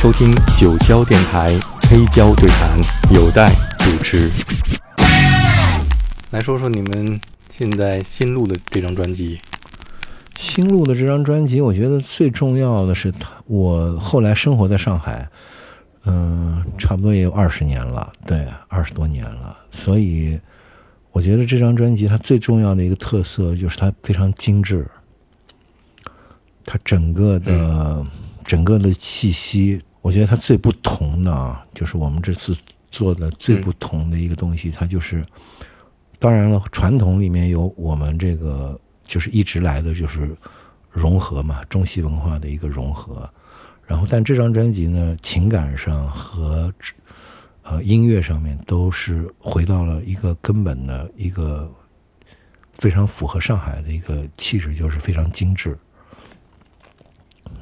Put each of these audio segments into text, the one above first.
收听九霄电台黑胶对谈，有待主持。来说说你们现在新录的这张专辑。新录的这张专辑，我觉得最重要的是，他我后来生活在上海，嗯，差不多也有二十年了，对，二十多年了。所以，我觉得这张专辑它最重要的一个特色就是它非常精致，它整个的整个的气息，我觉得它最不同的啊，就是我们这次做的最不同的一个东西，它就是，当然了，传统里面有我们这个。就是一直来的就是融合嘛，中西文化的一个融合。然后，但这张专辑呢，情感上和呃音乐上面都是回到了一个根本的一个非常符合上海的一个气质，就是非常精致。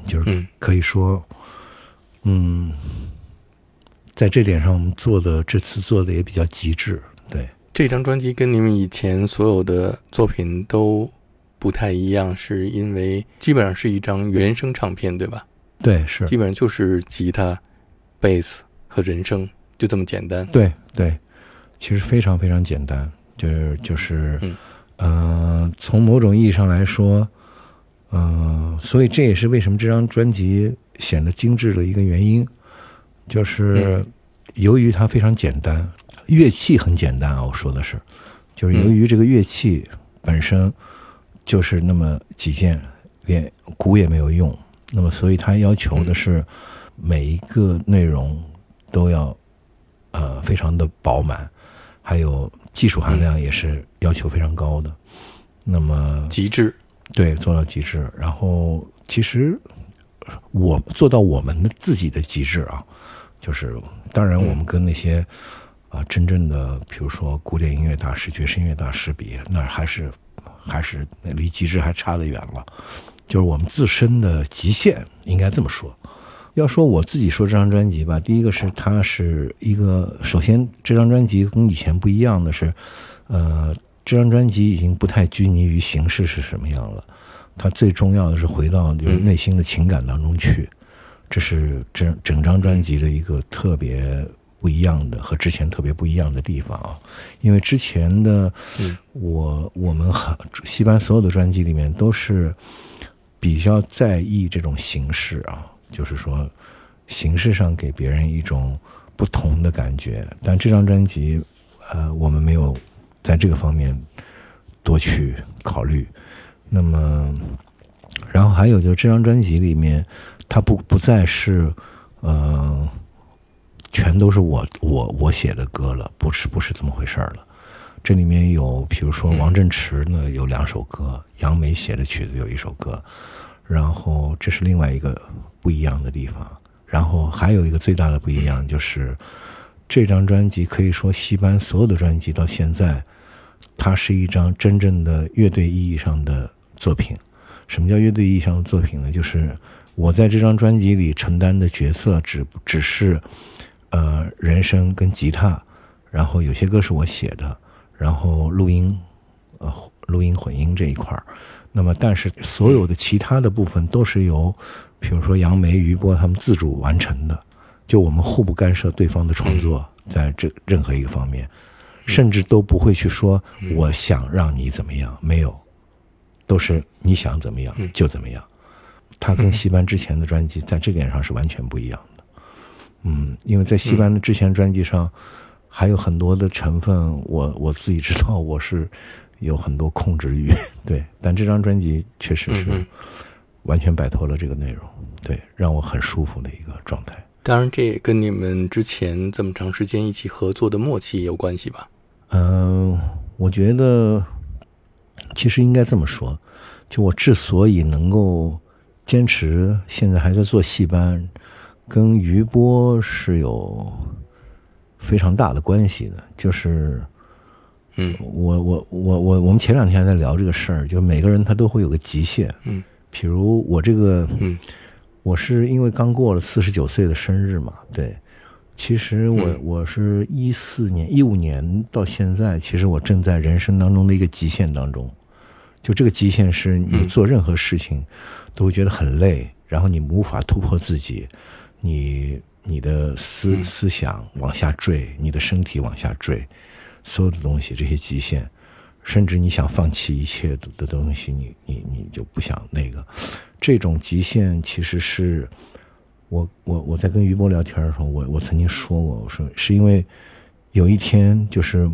就是可以说，嗯，在这点上我们做的这次做的也比较极致。对，这张专辑跟你们以前所有的作品都。不太一样，是因为基本上是一张原声唱片，对吧？对，是基本上就是吉他、贝斯和人声，就这么简单。对对，其实非常非常简单，就是就是，嗯，从某种意义上来说，嗯，所以这也是为什么这张专辑显得精致的一个原因，就是由于它非常简单，乐器很简单啊，我说的是，就是由于这个乐器本身。就是那么几件，连鼓也没有用。那么，所以它要求的是每一个内容都要呃非常的饱满，还有技术含量也是要求非常高的。那么极致，对，做到极致。然后，其实我做到我们的自己的极致啊，就是当然我们跟那些啊真正的比如说古典音乐大师、爵士音乐大师比，那还是。还是离极致还差得远了，就是我们自身的极限，应该这么说。要说我自己说这张专辑吧，第一个是它是一个，首先这张专辑跟以前不一样的是，呃，这张专辑已经不太拘泥于形式是什么样了，它最重要的是回到就是内心的情感当中去，这是整整张专辑的一个特别。不一样的和之前特别不一样的地方啊，因为之前的我我们很西班所有的专辑里面都是比较在意这种形式啊，就是说形式上给别人一种不同的感觉。但这张专辑，呃，我们没有在这个方面多去考虑。那么，然后还有就是这张专辑里面，它不不再是呃。全都是我我我写的歌了，不是不是这么回事儿了。这里面有，比如说王振池呢有两首歌，杨梅写的曲子有一首歌，然后这是另外一个不一样的地方。然后还有一个最大的不一样就是，这张专辑可以说西班所有的专辑到现在，它是一张真正的乐队意义上的作品。什么叫乐队意义上的作品呢？就是我在这张专辑里承担的角色只只是。呃，人声跟吉他，然后有些歌是我写的，然后录音，呃，录音混音这一块儿。那么，但是所有的其他的部分都是由，比如说杨梅、余波他们自主完成的，就我们互不干涉对方的创作，在这任何一个方面，甚至都不会去说我想让你怎么样，没有，都是你想怎么样就怎么样。他跟戏班之前的专辑在这点上是完全不一样的。嗯，因为在戏班的之前专辑上，还有很多的成分，我我自己知道我是有很多控制欲，对。但这张专辑确实是完全摆脱了这个内容，对，让我很舒服的一个状态。当然，这也跟你们之前这么长时间一起合作的默契有关系吧？嗯，我觉得其实应该这么说，就我之所以能够坚持现在还在做戏班。跟余波是有非常大的关系的，就是，嗯，我我我我我们前两天还在聊这个事儿，就每个人他都会有个极限，嗯，比如我这个，嗯，我是因为刚过了四十九岁的生日嘛，对，其实我我是一四年一五年到现在，其实我正在人生当中的一个极限当中，就这个极限是你做任何事情都会觉得很累，然后你无法突破自己。你你的思思想往下坠，你的身体往下坠，所有的东西这些极限，甚至你想放弃一切的东西，你你你就不想那个，这种极限其实是我我我在跟于波聊天的时候，我我曾经说过，我说是因为有一天就是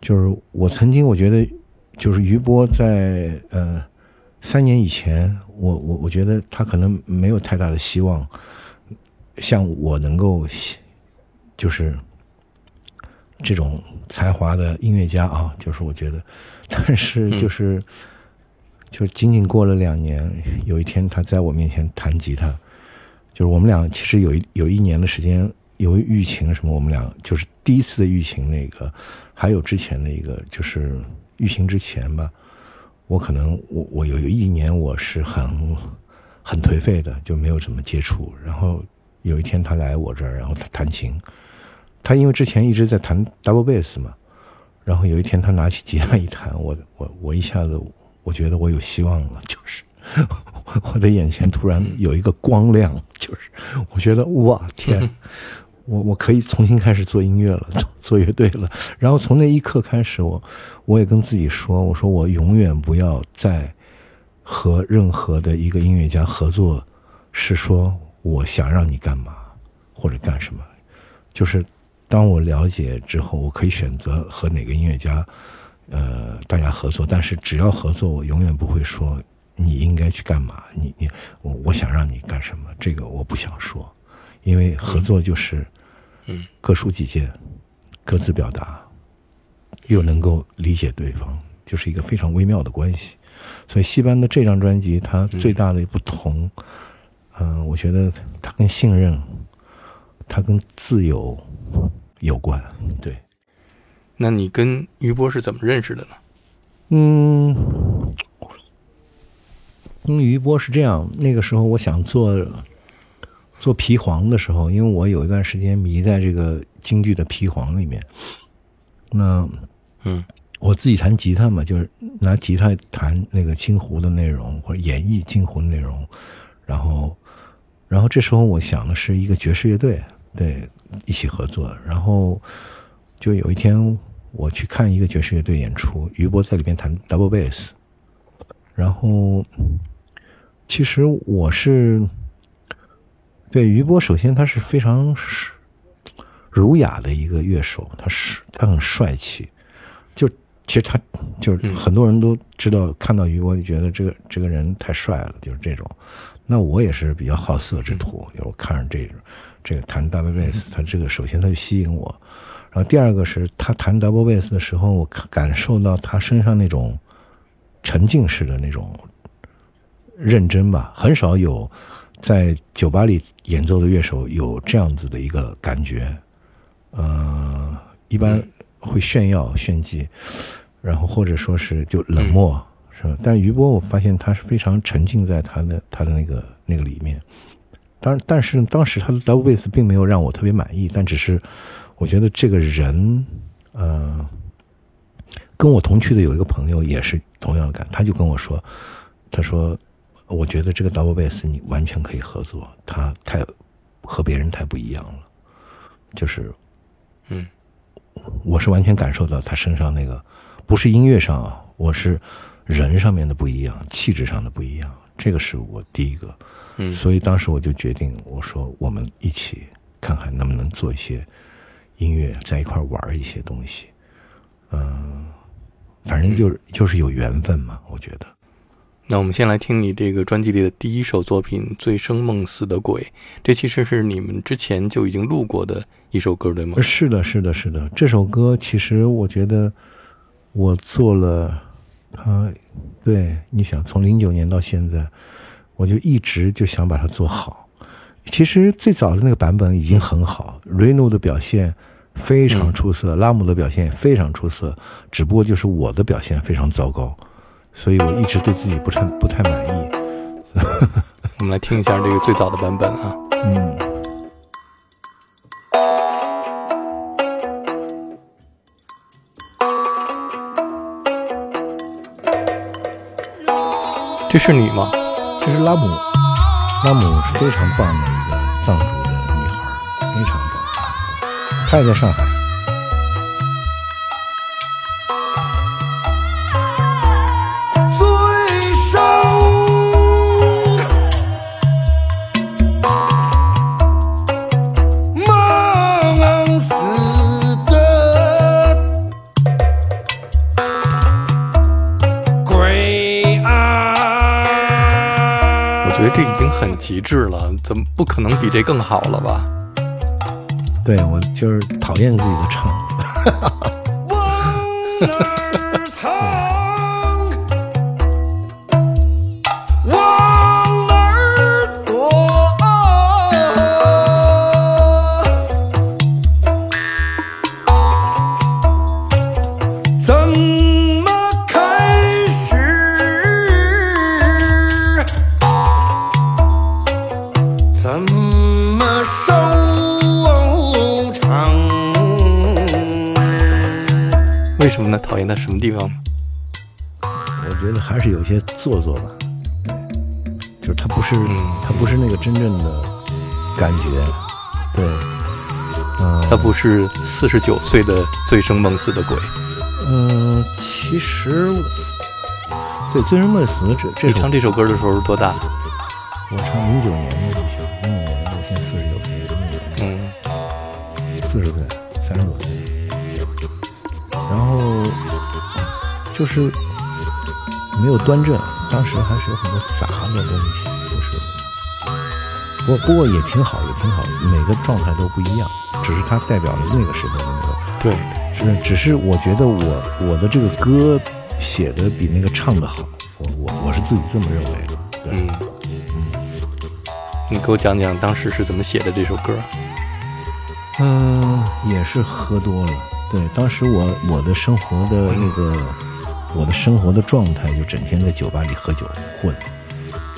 就是我曾经我觉得就是于波在呃。三年以前，我我我觉得他可能没有太大的希望，像我能够，就是这种才华的音乐家啊，就是我觉得，但是就是，就仅仅过了两年，有一天他在我面前弹吉他，就是我们俩其实有一有一年的时间，由于疫情什么，我们俩就是第一次的疫情那个，还有之前的一个，就是疫情之前吧。我可能我我有一年我是很很颓废的，就没有怎么接触。然后有一天他来我这儿，然后他弹琴。他因为之前一直在弹 double bass 嘛，然后有一天他拿起吉他一弹，我我我一下子我觉得我有希望了，就是我的眼前突然有一个光亮，就是我觉得哇天。我我可以重新开始做音乐了，做做乐队了。然后从那一刻开始，我我也跟自己说，我说我永远不要再和任何的一个音乐家合作，是说我想让你干嘛或者干什么。就是当我了解之后，我可以选择和哪个音乐家，呃，大家合作。但是只要合作，我永远不会说你应该去干嘛，你你我我想让你干什么，这个我不想说，因为合作就是。嗯，各抒己见，各自表达，又能够理解对方，就是一个非常微妙的关系。所以，戏班的这张专辑，它最大的不同，嗯，我觉得它跟信任，它跟自由有关。对，那你跟于波是怎么认识的呢？嗯，跟于波是这样，那个时候我想做。做皮黄的时候，因为我有一段时间迷在这个京剧的皮黄里面，那嗯，我自己弹吉他嘛，就是拿吉他弹那个京胡的内容或者演绎京胡的内容，然后，然后这时候我想的是一个爵士乐队，对，一起合作，然后就有一天我去看一个爵士乐队演出，于波在里面弹 double bass，然后其实我是。对于波，首先他是非常儒雅的一个乐手，他是他很帅气。就其实他就是很多人都知道，看到于波就觉得这个这个人太帅了，就是这种。那我也是比较好色之徒，我看着这个这个弹 double bass，他这个首先他就吸引我，然后第二个是他弹 double bass 的时候，我感受到他身上那种沉浸式的那种认真吧，很少有。在酒吧里演奏的乐手有这样子的一个感觉，呃，一般会炫耀炫技，然后或者说是就冷漠，是吧？但余波我发现他是非常沉浸在他的他的那个那个里面。当但是当时他的 double bass 并没有让我特别满意，但只是我觉得这个人，呃，跟我同去的有一个朋友也是同样的感，他就跟我说，他说。我觉得这个 double bass 你完全可以合作，他太和别人太不一样了，就是，嗯，我是完全感受到他身上那个不是音乐上啊，我是人上面的不一样，气质上的不一样，这个是我第一个，嗯，所以当时我就决定，我说我们一起看看能不能做一些音乐，在一块玩一些东西，嗯，反正就是就是有缘分嘛，我觉得。那我们先来听你这个专辑里的第一首作品《醉生梦死的鬼》，这其实是你们之前就已经录过的一首歌，对吗？是的，是的，是的。这首歌其实我觉得我做了，它，对，你想从零九年到现在，我就一直就想把它做好。其实最早的那个版本已经很好，Reno 的表现非常出色，拉姆的表现非常出色，只不过就是我的表现非常糟糕。所以我一直对自己不太不太满意。我们来听一下这个最早的版本啊。嗯。这是你吗？这是拉姆，拉姆是非常棒的一个藏族的女孩，非常棒。她也在上海。极致了，怎么不可能比这更好了吧？对我就是讨厌自己的唱，为什么呢？讨厌他什么地方？我觉得还是有些做作吧。对，就是他不是嗯他不是那个真正的感觉。对，嗯、他不是四十九岁的醉生梦死的鬼。嗯，其实对《醉生梦死》这这首你唱这首歌的时候是多大？我唱零九年就是没有端正，当时还是有很多杂的东西，就是不过不过也挺好，也挺好，每个状态都不一样，只是它代表了那个时候的那个。对，是，只是我觉得我我的这个歌写的比那个唱的好，我我我是自己这么认为的。对，嗯，你给我讲讲当时是怎么写的这首歌？嗯，也是喝多了。对，当时我我的生活的那个，我的生活的状态就整天在酒吧里喝酒混，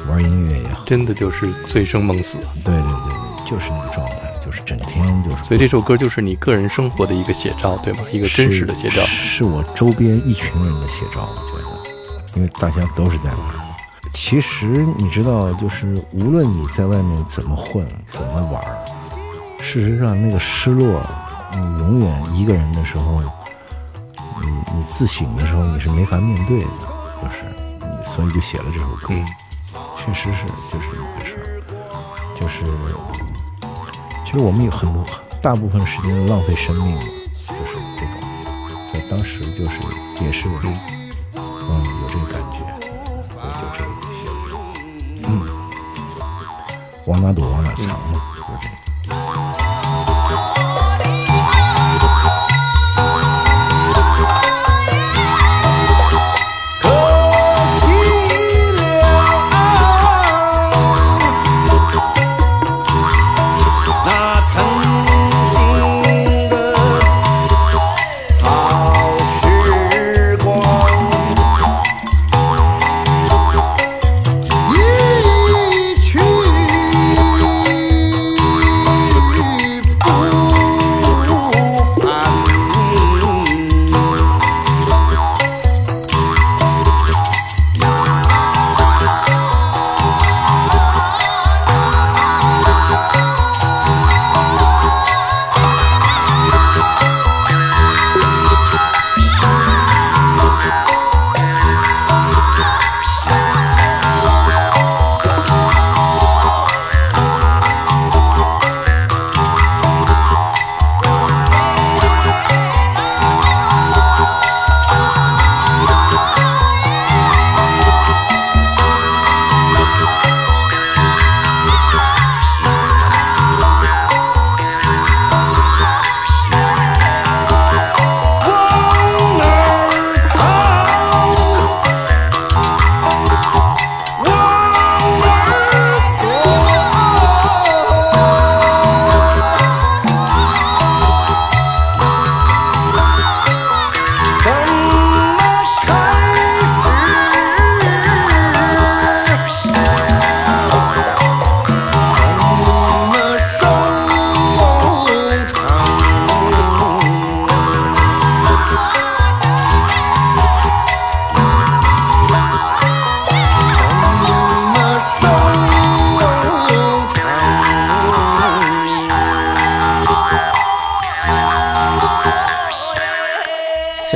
玩音乐也好。真的就是醉生梦死。对对对对，就是那个状态，就是整天就是。所以这首歌就是你个人生活的一个写照，对吗？一个真实的写照。是是我周边一群人的写照，我觉得，因为大家都是在玩。其实你知道，就是无论你在外面怎么混，怎么玩，事实上那个失落，你永远一个人的时候，你你自省的时候，你是没法面对的，就是你，所以就写了这首歌。嗯，确实是就是这么回事儿，就是其实我们有很多大部分时间浪费生命了，就是这种，所以当时就是也是嗯。有这个感觉，所以就这个写的，嗯，往哪躲往哪藏嘛，就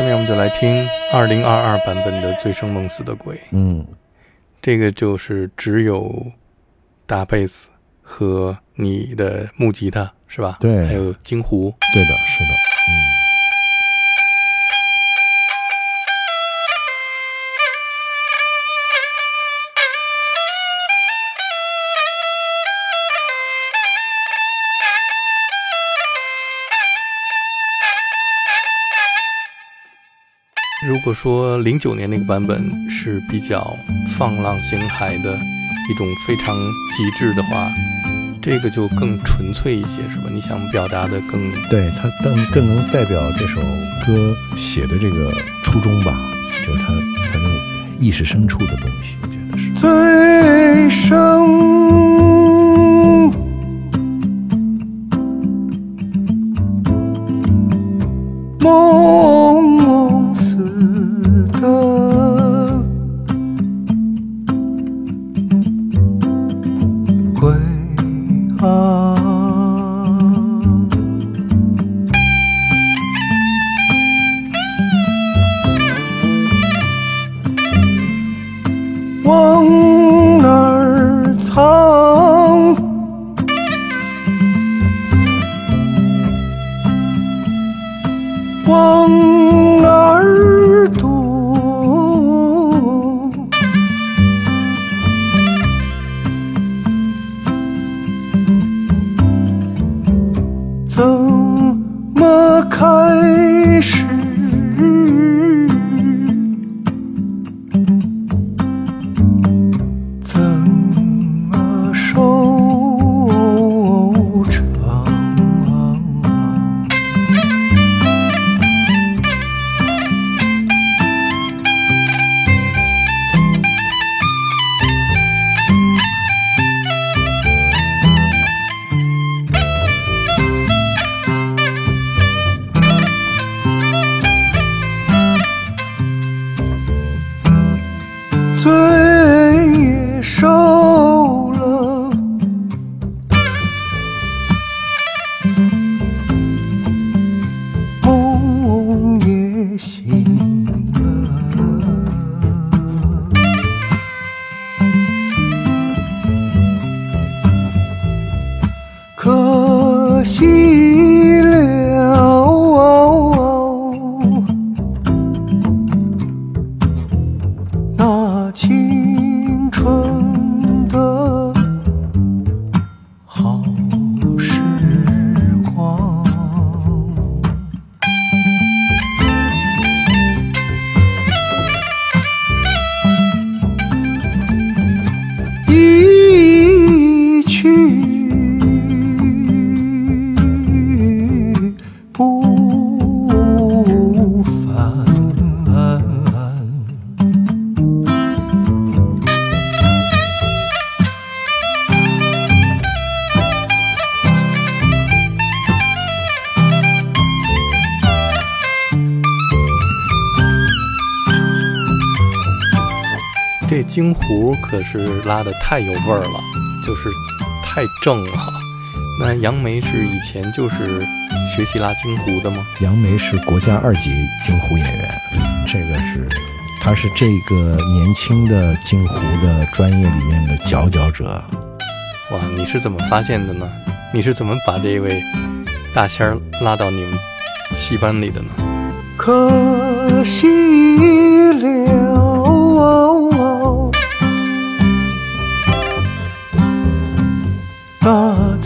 们就来听二零二二版本的《醉生梦死的鬼》。嗯，这个就是只有大贝斯和你的木吉他是吧？对还有京胡。对的，是的，如果说零九年那个版本是比较放浪形骸的一种非常极致的话，这个就更纯粹一些，是吧？你想表达的更对它更更能代表这首歌写的这个初衷吧，就是它它那意识深处的东西，我觉得是。最生京胡可是拉的太有味儿了，就是太正了。那杨梅是以前就是学习拉京胡的吗？杨梅是国家二级京胡演员，这个是，他是这个年轻的京胡的专业里面的佼佼者。哇，你是怎么发现的呢？你是怎么把这位大仙儿拉到你们戏班里的呢？可惜了，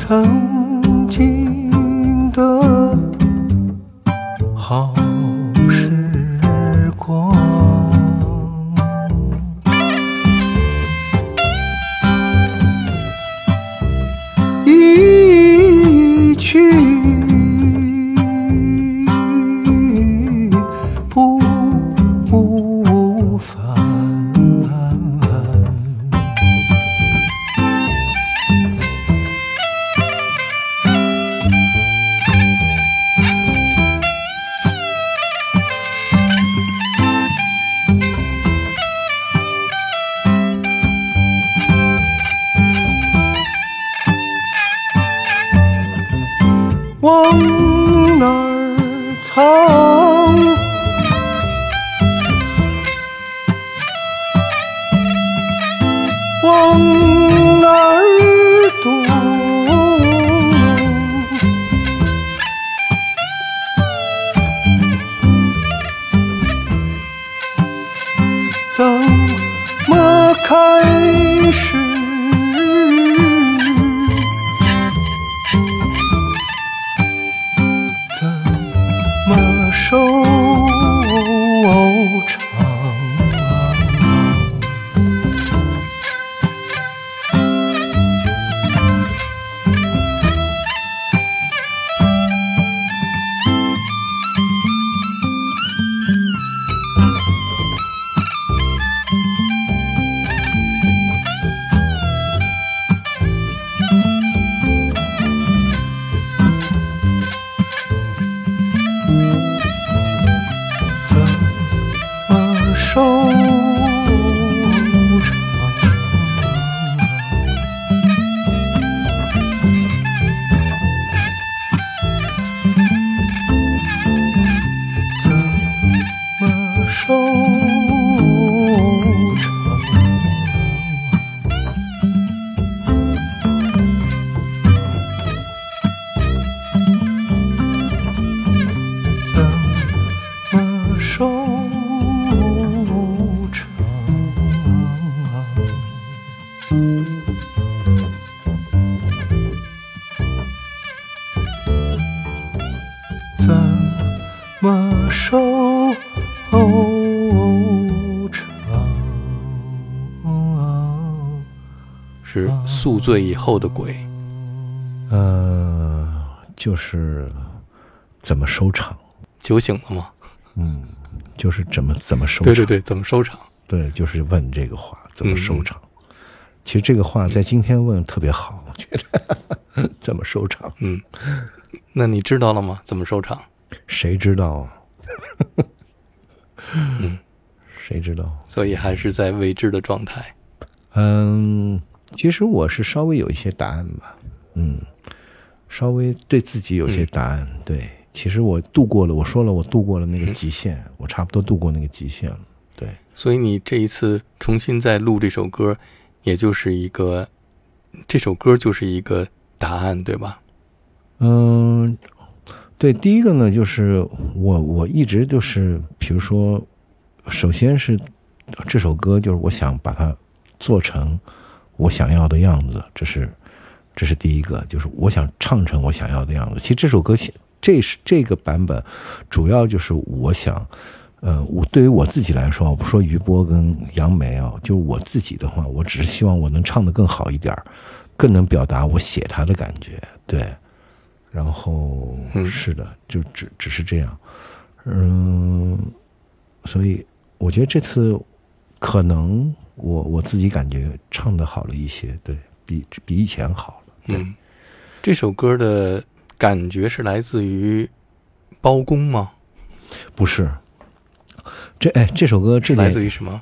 曾经的好。往哪儿藏？宿醉以后的鬼。呃，就是怎么收场，酒醒了吗？嗯就是怎么怎么收场。对对对，怎么收场？对，就是问这个话怎么收场。其实这个话在今天问特别好，我觉得 怎么收场，嗯，那你知道了吗？怎么收场？谁知道啊？嗯，谁知道？所以还是在未知的状态。嗯，其实我是稍微有一些答案吧，嗯，稍微对自己有些答案。对，其实我度过了，我说了，我度过了那个极限，我差不多度过那个极限了。对，所以你这一次重新再录这首歌，也就是一个，这首歌就是一个答案，对吧？嗯，对，第一个呢，就是我我一直就是，比如说，首先是这首歌，就是我想把它做成我想要的样子，这是这是第一个，就是我想唱成我想要的样子。其实这首歌写这是这个版本，主要就是我想，呃，我对于我自己来说，我不说于波跟杨梅啊，就我自己的话，我只是希望我能唱得更好一点儿，更能表达我写它的感觉，对。然后嗯是的，就只只是这样，嗯，所以我觉得这次可能我我自己感觉唱的好了一些，对比比以前好了。嗯，这首歌的感觉是来自于包公吗？不是，这哎这首歌这来自于什么？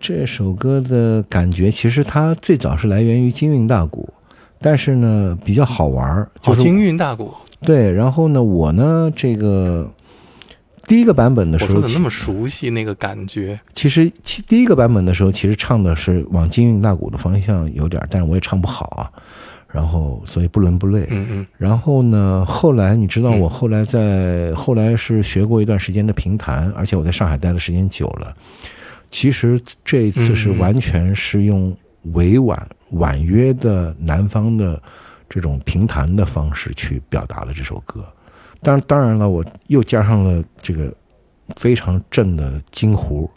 这首歌的感觉，其实它最早是来源于京韵大鼓，但是呢比较好玩儿，就哦，是、京韵大鼓。对。然后呢，我呢这个第一个版本的时候，我怎么那么熟悉那个感觉？其实其第一个版本的时候，其实唱的是往京韵大鼓的方向有点儿，但是我也唱不好啊。然后所以不伦不类。嗯嗯然后呢，后来你知道，嗯我后来在后来是学过一段时间的评弹，而且我在上海待的时间久了。其实这一次是完全是用委婉婉约的南方的这种评弹的方式去表达了这首歌。当当然了，我又加上了这个非常正的金胡，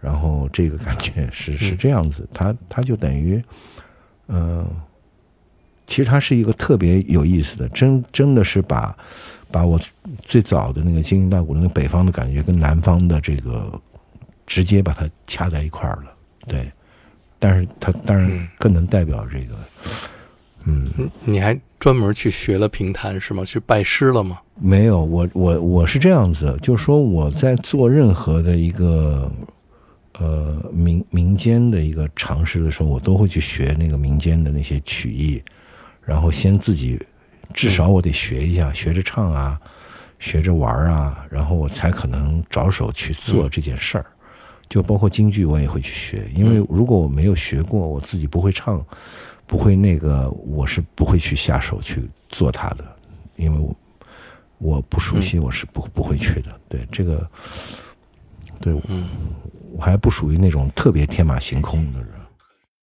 然后这个感觉是是嗯这样子，它它就等于，嗯、其实它是一个特别有意思的，真真的是把把我最早的那个京韵大鼓的那个北方的感觉跟南方的这个直接把它掐在一块儿了，对。但是它当然嗯更能代表这个，嗯，嗯，你还专门去学了评弹是吗？去拜师了吗？没有，我我我是这样子，就是说我在做任何的一个呃民民间的一个尝试的时候，我都会去学那个民间的那些曲艺，然后先自己至少我得学一下，学着唱啊，学着玩啊，然后我才可能着手去做这件事儿。就包括京剧，我也会去学，因为如果我没有学过，我自己不会唱，不会那个，我是不会去下手去做它的，因为我我不熟悉，我是不不会去的。对这个，对，嗯我还不属于那种特别天马行空的人。